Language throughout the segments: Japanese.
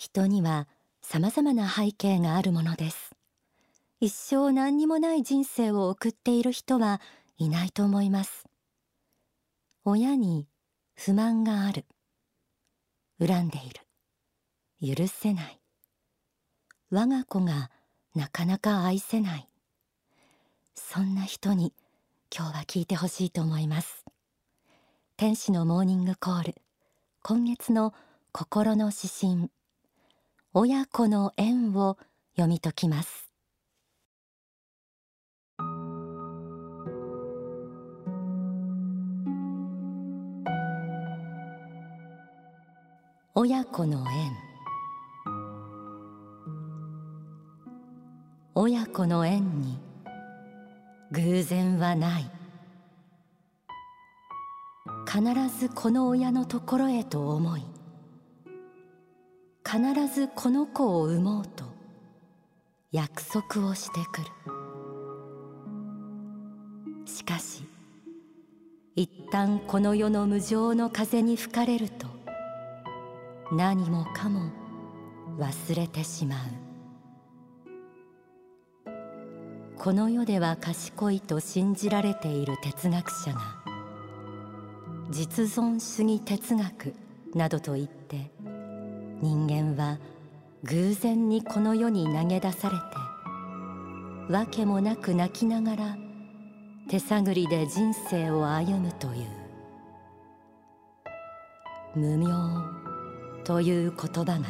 人には様々な背景があるものです。一生何にもない人生を送っている人はいないと思います。親に不満がある。恨んでいる。許せない。我が子がなかなか愛せない。そんな人に今日は聞いてほしいと思います。天使のモーニングコール。今月の心の指針。親子の縁を読み解きます。親子の縁。親子の縁に偶然はない。必ずこの親のところへと思い必ずこの子を産もうと約束をしてくる。しかし一旦この世の無常の風に吹かれると何もかも忘れてしまう。この世では賢いと信じられている哲学者が実存主義哲学などと言って人間は偶然にこの世に投げ出されてわけもなく泣きながら手探りで人生を歩むという無明という言葉が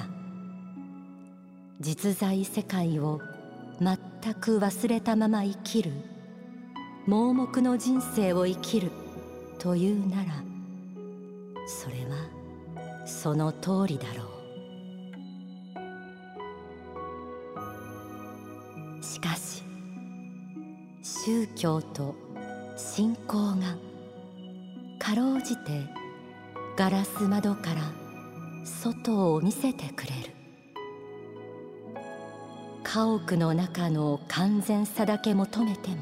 実在世界を全く忘れたまま生きる盲目の人生を生きるというならそれはその通りだろう。宗教と信仰がかろうじてガラス窓から外を見せてくれる。家屋の中の完全さだけ求めても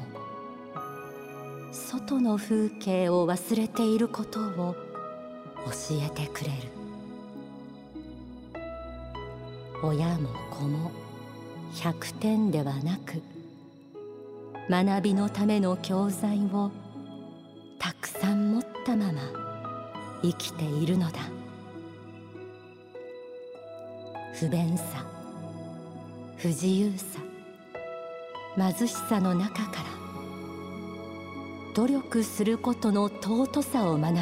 外の風景を忘れていることを教えてくれる。親も子も100点ではなく学びのための教材をたくさん持ったまま生きているのだ。不便さ不自由さ貧しさの中から努力することの尊さを学べ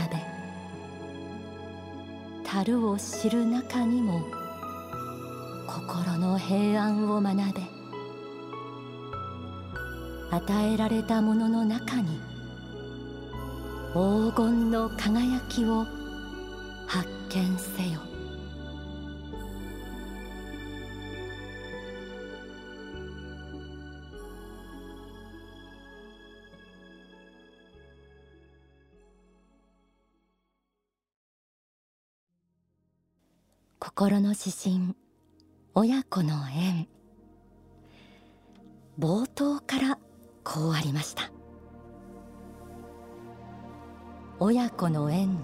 樽を知る中にも心の平安を学べ。与えられたものの中に黄金の輝きを発見せよ。心の指針親子の縁。冒頭からこうありました。親子の縁に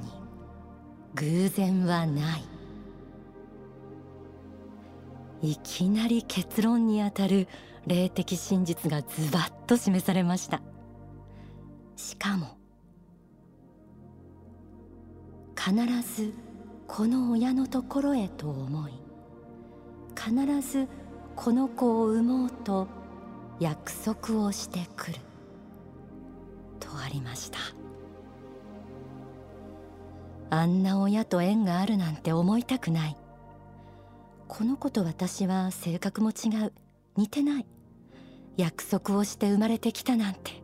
偶然はない。いきなり結論にあたる霊的真実がズバッと示されました。しかも必ずこの親のところへと思い必ずこの子を産もうと約束をしてくる。とありました。あんな親と縁があるなんて思いたくない。この子と私は性格も違う。似てない。約束をして生まれてきたなんて。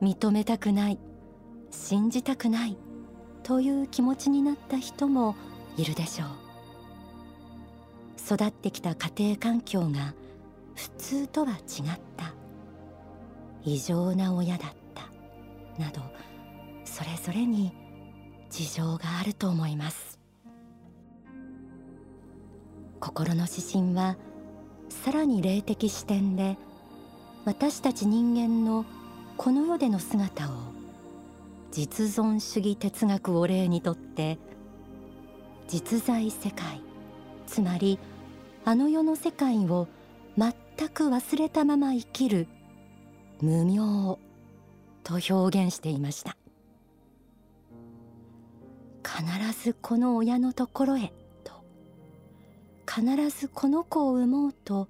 認めたくない。信じたくない。という気持ちになった人もいるでしょう。育ってきた家庭環境が普通とは違った。異常な親だった。などそれぞれに事情があると思います。心の指針はさらに霊的視点で私たち人間のこの世での姿を実存主義哲学を例にとって実在世界つまりあの世の世界を全全く忘れたまま生きる無明と表現していました。必ずこの親のところへと必ずこの子を産もうと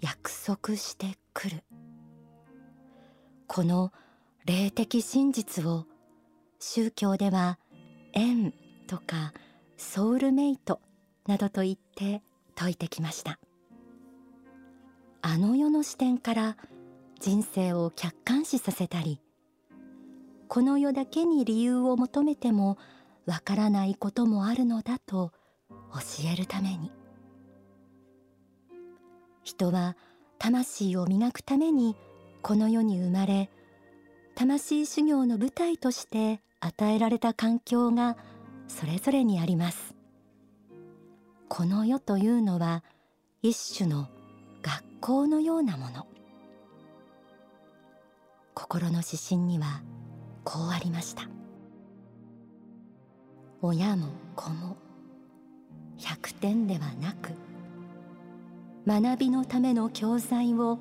約束してくる。この霊的真実を宗教では縁とかソウルメイトなどと言って説いてきました。あの世の視点から人生を客観視させたりこの世だけに理由を求めてもわからないこともあるのだと教えるために。人は魂を磨くためにこの世に生まれ魂修行の舞台として与えられた環境がそれぞれにあります。この世というのは一種の学校のようなもの。心の指針にはこうありました。親も子も100点ではなく学びのための教材を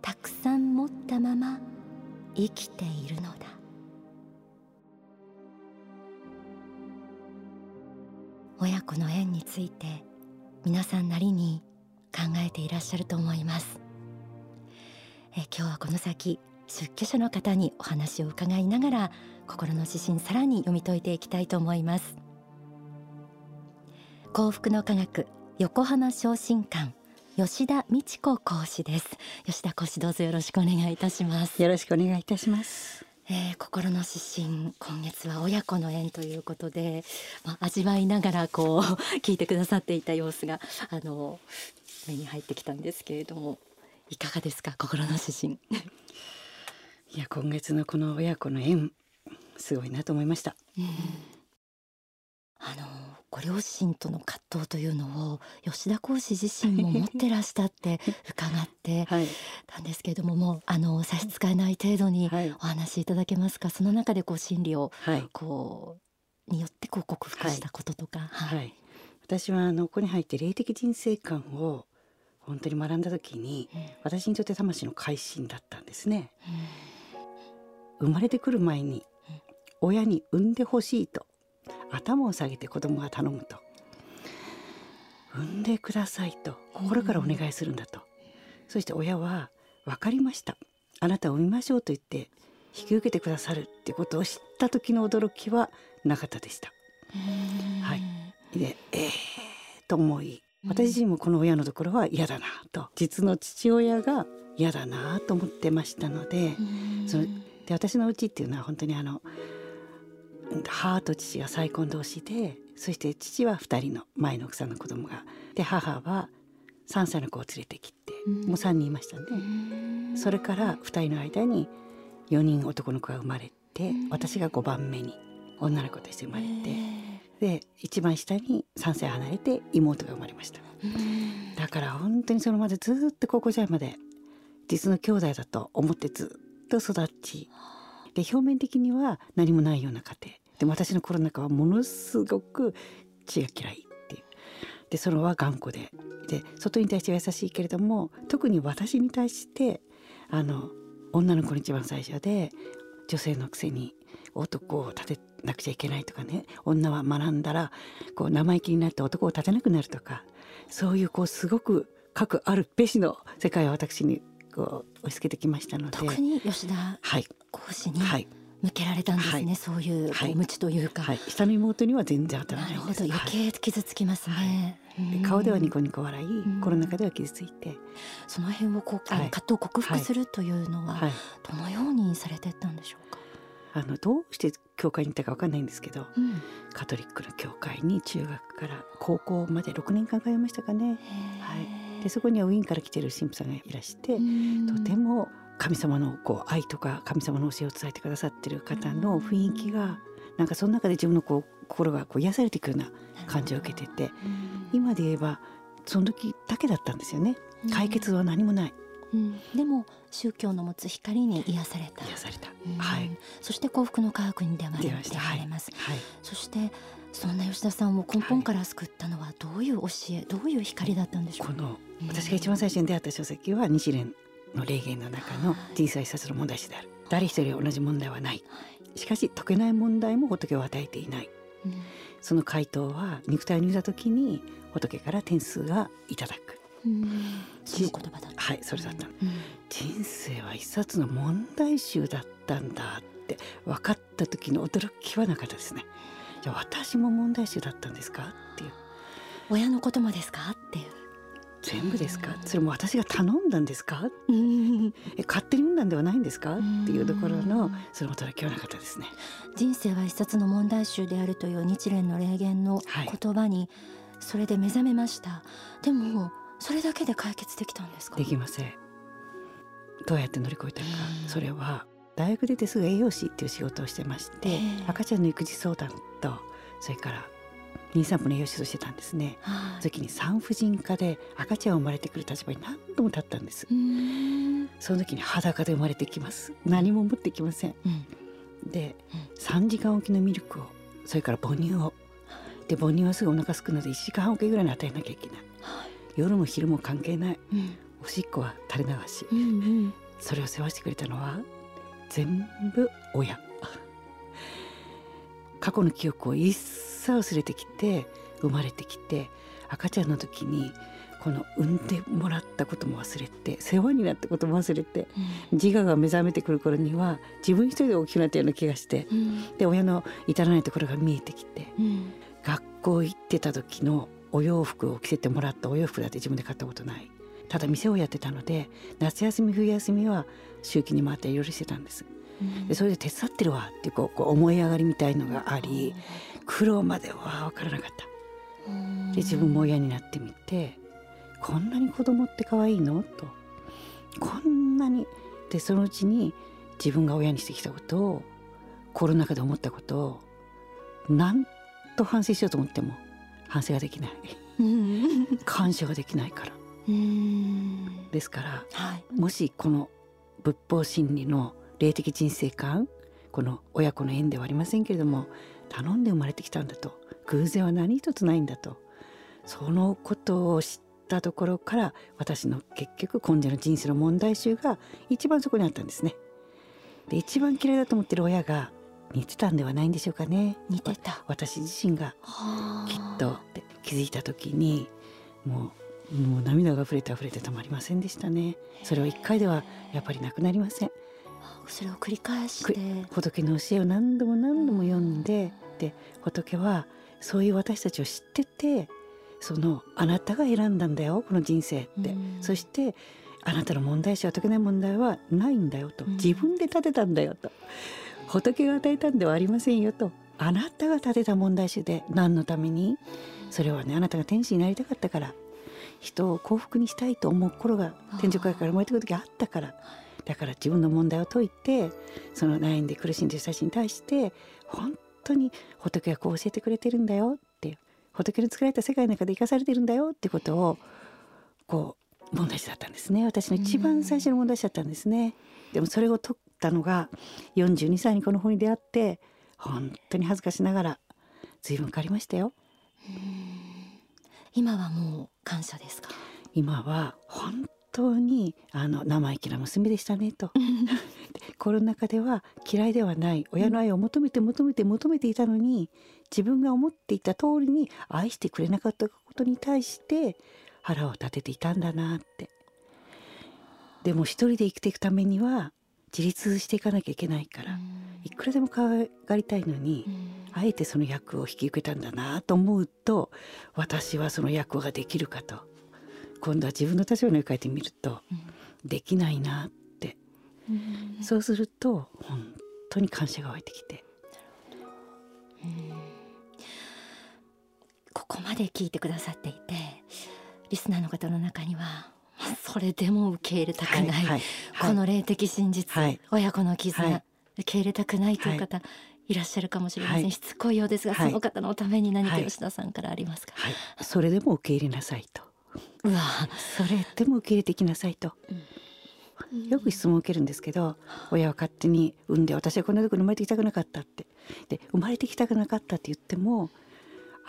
たくさん持ったまま生きているのだ。親子の縁について皆さんなりに考えていらっしゃると思います。え今日はこの先出家者の方にお話を伺いながら心の指針さらに読み解いていきたいと思います。幸福の科学横浜昇進館吉田美智子講師です。吉田講師どうぞよろしくお願いいたします。よろしくお願いいたします。えー、心の指針今月は親子の縁ということで、まあ、味わいながらこう聞いてくださっていた様子があの目に入ってきたんですけれどもいかがですか？心の指針 いや今月のこの親子の縁すごいなと思いました、うん、あのご両親との葛藤というのを吉田講師自身も持ってらしたって 伺ってたんですけれども、はい、もうあの差し支えない程度にお話しいただけますか、はい、その中でこう心理をこう、によってこう克服したこととか。はい、私はあのここに入って霊的人生観を本当に学んだ時に、うん、私にとって魂の改心だったんですね。うん、生まれてくる前に親に産んでほしいと頭を下げて子供が頼むと産んでくださいと心からお願いするんだと、そして親は分かりました。あなたを産みましょうと言って引き受けてくださるってことを知った時の驚きはなかったでした。はい、でえー、と思い私自身もこの親のところは嫌だなと。実の父親が嫌だなと思ってましたのでそので私のうちっていうのは本当にあの母と父が再婚同士でそして父は2人の前の奥さんの子供がで母は3歳の子を連れてきてもう3人いましたねそれから2人の間に4人男の子が生まれて私が5番目に女の子として生まれてで一番下に3歳離れて妹が生まれました。だから本当にそのまでずっと高校時代まで実の兄弟だと思ってずっと育ちで表面的には何もないような家庭。でも私のコロナ禍はものすごく血が嫌いっていう。でそれは頑固で。で外に対しては優しいけれども特に私に対してあの女の子に一番最初で女性のくせに男を立てなくちゃいけないとかね。女は学んだらこう生意気になって男を立てなくなるとか。そういうこうすごく核あるべしの世界を私にこう押し付けてきましたので。特に吉田講師に、はい。向けられたんですね、はい、そういう無知というか、はい、下の妹には全然当たらないなるほど。余計傷つきますね、顔ではニコニコ笑い、コロナ禍では傷ついて。その辺をこう、葛藤を克服するというのは、どのようにされていったんでしょうか？あのどうして教会に行ったか分かんないんですけど、うん、カトリックの教会に中学から高校まで6年間通いましたかね。はい。でそこにはウィーンから来てる神父さんがいらしてとても神様のこう愛とか神様の教えを伝えてくださってる方の雰囲気がなんかその中で自分のこう心がこう癒されていくような感じを受けてて今で言えばその時だけだったんですよね。解決は何もない。うん、でも宗教の持つ光に癒された。癒された、はい。そして幸福の科学に出会われます、はい、はい、そしてそんな吉田さんを根本から救ったのはどういう教え、どういう光だったんでしょう？この私が一番最初に出会った書籍は日蓮の霊言の中の人生一冊の問題集である。誰一人同じ問題はない。しかし解けない問題も仏を与えていない。うん。その回答は肉体を見た時に仏から点数がいただく。うんそういう言葉だった。はいそれだった。のうん。人生は一冊の問題集だったんだって分かった時の驚きはなかったですね。じゃあ私も問題集だったんですかっていう。親のこともですかっていう。全部ですか？それも私が頼んだんですか？うん。え勝手に産んだんではないんですか？うん。っていうところのその驚きはなかったですね。人生は一冊の問題集であるという日蓮の霊言のはい。言葉にそれで目覚めました、でもそれだけで解決できたんですか？できません。どうやって乗り越えたか。うんそれは大学出てすぐ栄養士っていう仕事をしてましてええ。赤ちゃんの育児相談とそれから妊産婦の栄養士としてたんですね。はい。時に産婦人科で赤ちゃん生まれてくる立場に何度も立ったんです。その時に裸で生まれてきます。何も持ってきません。うん。で3時間おきのミルクをそれから母乳を。で母乳はすぐお腹すくので1時間半おきぐらいに与えなきゃいけない。はい夜も昼も関係ない。うん。おしっこは垂れ流し。うんうん。それを世話してくれたのは全部親。過去の記憶を一切忘れてきて生まれてきて赤ちゃんの時にこの産んでもらったことも忘れて世話になったことも忘れて自我が目覚めてくる頃には自分一人で大きくなったような気がしてうん。で親の至らないところが見えてきてうん。学校行ってた時のお洋服を着せてもらったお洋服だって自分で買ったことない。ただ店をやってたので夏休み冬休みは周期に回っていろいろしてたんです。うん。でそれで手伝ってるわってこう思い上がりみたいのがあり苦労までは分からなかった。うん。で自分も親になってみてこんなに子供って可愛いの？と。こんなに。でそのうちに自分が親にしてきたことをコロナ禍で思ったことをなんと反省しようと思っても反省ができない。うん。感謝ができないから。うん。ですからはい。もしこの仏法真理の霊的人生観この親子の縁ではありませんけれども頼んで生まれてきたんだと偶然は何一つないんだとそのことを知ったところから私の結局今者の人生の問題集が一番そこにあったんですね。で一番嫌いだと思ってる親が似てたんではないんでしょうかね。似てた。私自身がはあ。きっと気づいた時にもうもう涙が溢れて溢れてたまりませんでしたね。それは一回ではやっぱりなくなりません。それを繰り返して。仏の教えを何度も何度も読んでで仏はそういう私たちを知っててそのあなたが選んだんだよこの人生って、うん。そしてあなたの問題視は解けない問題はないんだよと、うん。自分で立てたんだよと仏が与えたんではありませんよと。あなたが立てた問題集で何のために？それはねあなたが天使になりたかったから。人を幸福にしたいと思う頃が天上界から生まれてくる時あったから。だから自分の問題を解いてその悩んで苦しんでる人たちに対して本当に仏がこう教えてくれてるんだよって仏の作られた世界の中で生かされてるんだよってことをこう問題視だったんですね。私の一番最初の問題視だったんですね。でもそれを解ったのが42歳にこの本に出会って本当に恥ずかしながら随分変わりましたよ。今はもう感謝ですか？今は本当にあの生意気な娘でしたねと。でコロナ禍では嫌いではない親の愛を求めて求めて求めていたのに自分が思っていた通りに愛してくれなかったことに対して腹を立てていたんだなって。でも一人で生きていくためには自立していかなきゃいけないからいくらでも可愛がりたいのにあえてその役を引き受けたんだなと思うと私はその役ができるかと。今度は自分の立場に置き換えてみると、できないなって、そうすると本当に感謝が湧いてきて。ここまで聞いてくださっていてリスナーの方の中にはそれでも受け入れたくない、はいはいこの霊的真実、はい。親子の絆、はい。受け入れたくないという方、い、らっしゃるかもしれません、はい。しつこいようですが、はい。その方のために何かはい。吉田さんからありますか、はい、それでも受け入れなさいと。うわ。それでも受け入れてきなさいと、よく質問を受けるんですけど親は勝手に産んで私はこんなところに生まれてきたくなかったって。で生まれてきたくなかったって言っても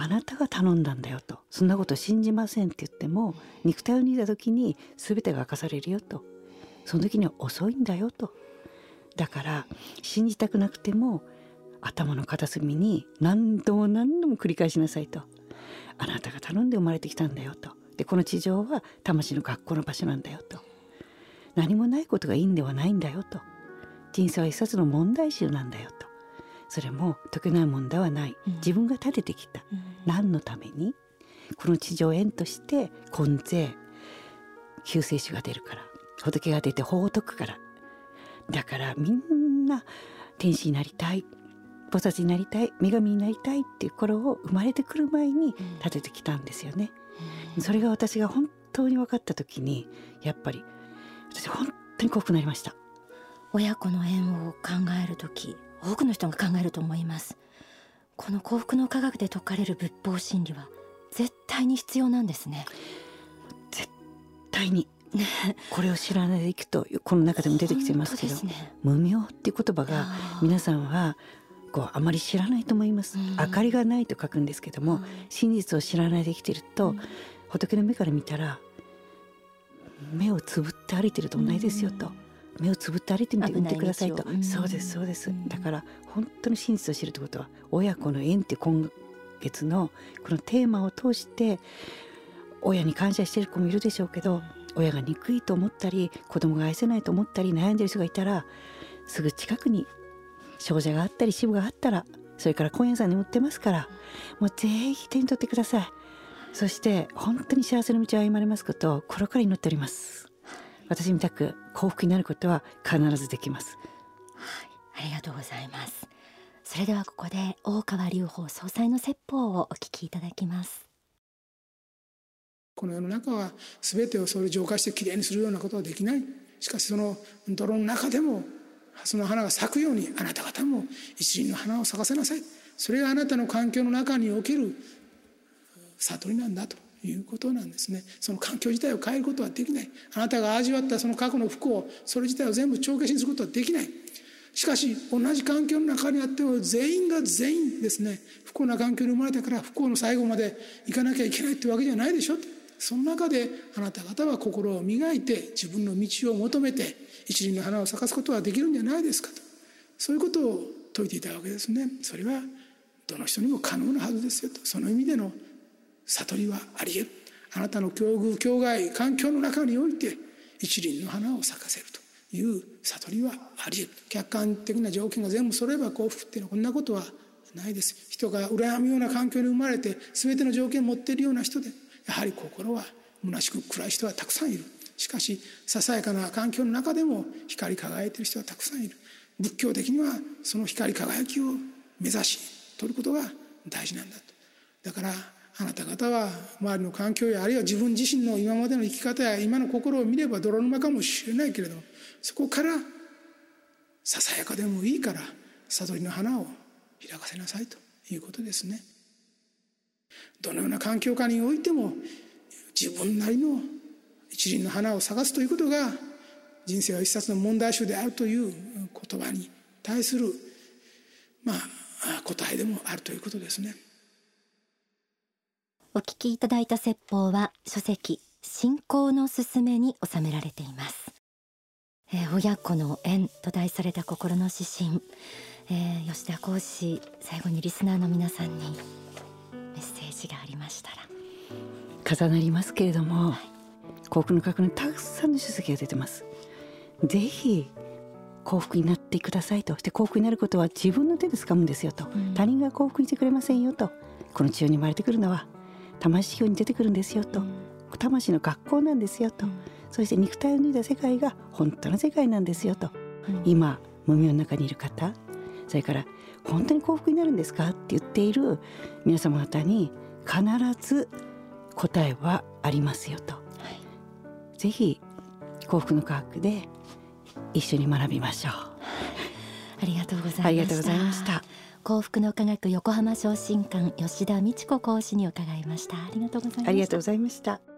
あなたが頼んだんだよと。そんなこと信じませんって言っても肉体を脱いだ時に全てが明かされるよと。その時には遅いんだよと。だから信じたくなくても頭の片隅に何度も何度も繰り返しなさいと。あなたが頼んで生まれてきたんだよと。でこの地上は魂の学校の場所なんだよと。何もないことがいいんではないんだよと。人生は一冊の問題集なんだよとそれも解けない問題はない。自分が立ててきた、うん、何のために？この地上縁として根税救世主が出るから。仏が出て法を解くから。だからみんな天使になりたい。菩薩になりたい。女神になりたいっていう頃を生まれてくる前に立ててきたんですよね。それが私が本当に分かった時にやっぱり私本当に幸福になりました。親子の縁を考える時多くの人が考えると思います。この幸福の科学で説かれる仏法真理は絶対に必要なんですね。絶対に。これを知らないでいくとこの中でも出てきてますけど、ね、無明っていう言葉が皆さんはこうあまり知らないと思います、明かりがないと書くんですけども、真実を知らないで生きてると、仏の目から見たら目をつぶって歩いてると同じですよと。目をつぶって歩いてみてみてくださいと、そうですそうです、だから本当の真実を知るってことは親子の縁って今月のこのテーマを通して親に感謝してる子もいるでしょうけど親が憎いと思ったり子供が愛せないと思ったり悩んでる人がいたらすぐ近くに少女があったり支部があったらそれから本屋さんに売ってますからもうぜひ手に取ってください。そして本当に幸せの道を歩まれますことを心から祈っております私みたく幸福になることは必ずできます。はい、ありがとうございます。それではここで大川隆法総裁の説法をお聞きいただきます。この世の中は全てをそれ浄化してきれいにするようなことはできない。しかしその泥の中でもその花が咲くようにあなた方も一輪の花を咲かせなさい。それがあなたの環境の中における悟りなんだということなんですね。その環境自体を変えることはできない。あなたが味わったその過去の不幸それ自体を全部帳消しにすることはできない。しかし同じ環境の中にあっても全員が全員ですね。不幸な環境に生まれたから不幸の最後まで行かなきゃいけないってわけじゃないでしょ。その中であなた方は心を磨いて自分の道を求めて一輪の花を咲かすことはできるんじゃないですかと。そういうことを説いていたわけですね。それはどの人にも可能なはずですよと。その意味での悟りはあり得るあなたの境遇境外環境の中において一輪の花を咲かせるという悟りはあり得る客観的な条件が全部揃えば幸福っていうのはこんなことはないです。人が羨むような環境に生まれて全ての条件を持っているような人でやはり心は虚しく暗い人はたくさんいる。しかしささやかな環境の中でも光り輝いている人はたくさんいる。仏教的にはその光り輝きを目指し取ることが大事なんだと。だからあなた方は周りの環境やあるいは自分自身の今までの生き方や今の心を見れば泥沼かもしれないけれどそこからささやかでもいいから悟りの花を開かせなさいということですね。どのような環境下においても自分なりの一輪の花を探すということが人生は一冊の問題集であるという言葉に対するまあ答えでもあるということですね。お聞きいただいた説法は書籍信仰のすすめに収められています、えー、親子の縁と題された心の指針、えー、吉田講師最後にリスナーの皆さんにメッセージがありましたら。重なりますけれども、はい、幸福の核にたくさんの書籍が出てます。ぜひ幸福になってくださいと。して幸福になることは自分の手で掴むんですよと、うん、他人が幸福にしてくれませんよと。この地上に生まれてくるのは魂表に出てくるんですよと、魂の学校なんですよと、そして肉体を脱いだ世界が本当の世界なんですよと、今無明の中にいる方。それから本当に幸福になるんですかって言っている皆様方に必ず答えはありますよと、はい、ぜひ幸福の科学で一緒に学びましょう。ありがとうございました幸福の科学横浜昇進館吉田美智子講師に伺いました。ありがとうございました。ありがとうございました。